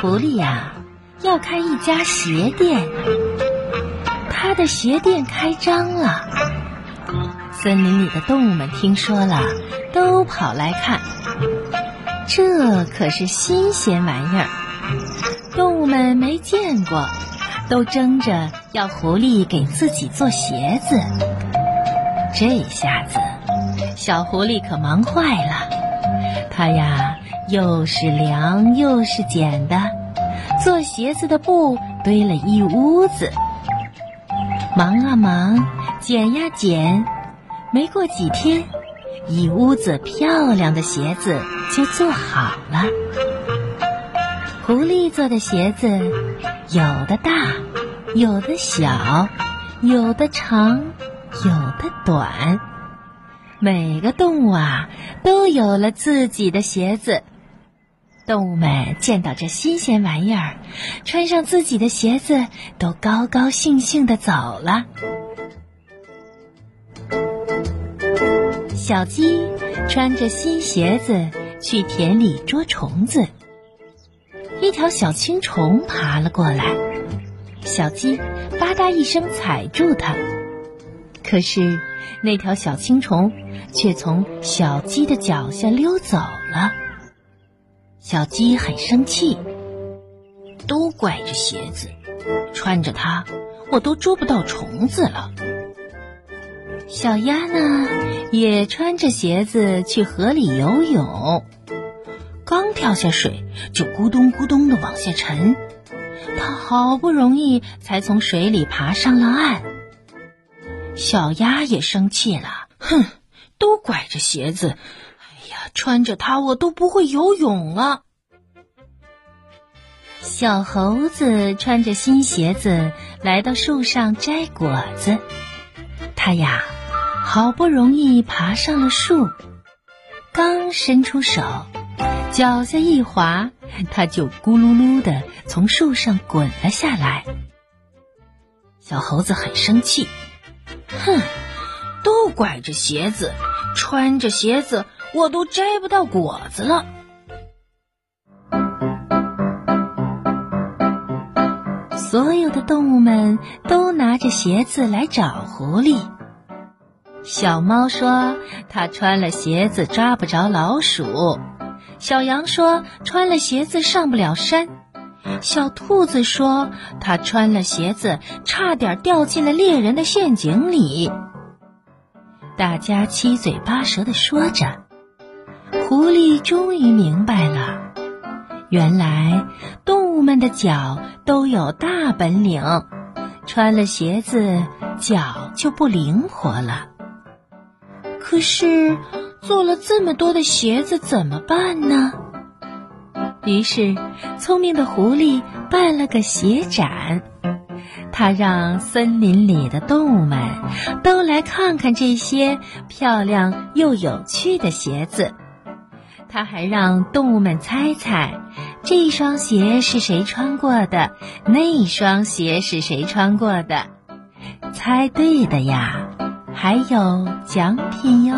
狐狸呀，要开一家鞋店。他的鞋店开张了，森林里的动物们听说了，都跑来看。这可是新鲜玩意儿，动物们没见过，都争着要狐狸给自己做鞋子。这下子，小狐狸可忙坏了，它呀。又是量又是剪的，做鞋子的布堆了一屋子。忙啊忙，剪呀剪，没过几天，一屋子漂亮的鞋子就做好了。狐狸做的鞋子，有的大，有的小，有的长，有的短。每个动物啊，都有了自己的鞋子。动物们见到这新鲜玩意儿，穿上自己的鞋子，都高高兴兴的走了。小鸡穿着新鞋子去田里捉虫子，一条小青虫爬了过来，小鸡吧嗒一声踩住它，可是那条小青虫却从小鸡的脚下溜走了。小鸡很生气，都怪这鞋子，穿着它我都捉不到虫子了。小鸭呢，也穿着鞋子去河里游泳，刚跳下水就咕咚咕咚的往下沉，它好不容易才从水里爬上了岸。小鸭也生气了，哼，都怪这鞋子。穿着它，我都不会游泳了。小猴子穿着新鞋子来到树上摘果子，它呀，好不容易爬上了树，刚伸出手，脚下一滑，它就咕噜噜的从树上滚了下来。小猴子很生气，哼，都怪这鞋子，穿着鞋子。我都摘不到果子了。所有的动物们都拿着鞋子来找狐狸。小猫说：“它穿了鞋子抓不着老鼠。”小羊说：“穿了鞋子上不了山。”小兔子说：“它穿了鞋子差点掉进了猎人的陷阱里。”大家七嘴八舌的说着。狐狸终于明白了，原来动物们的脚都有大本领，穿了鞋子脚就不灵活了。可是做了这么多的鞋子怎么办呢？于是，聪明的狐狸办了个鞋展，他让森林里的动物们都来看看这些漂亮又有趣的鞋子。他还让动物们猜猜，这双鞋是谁穿过的，那双鞋是谁穿过的。猜对的呀，还有奖品哟。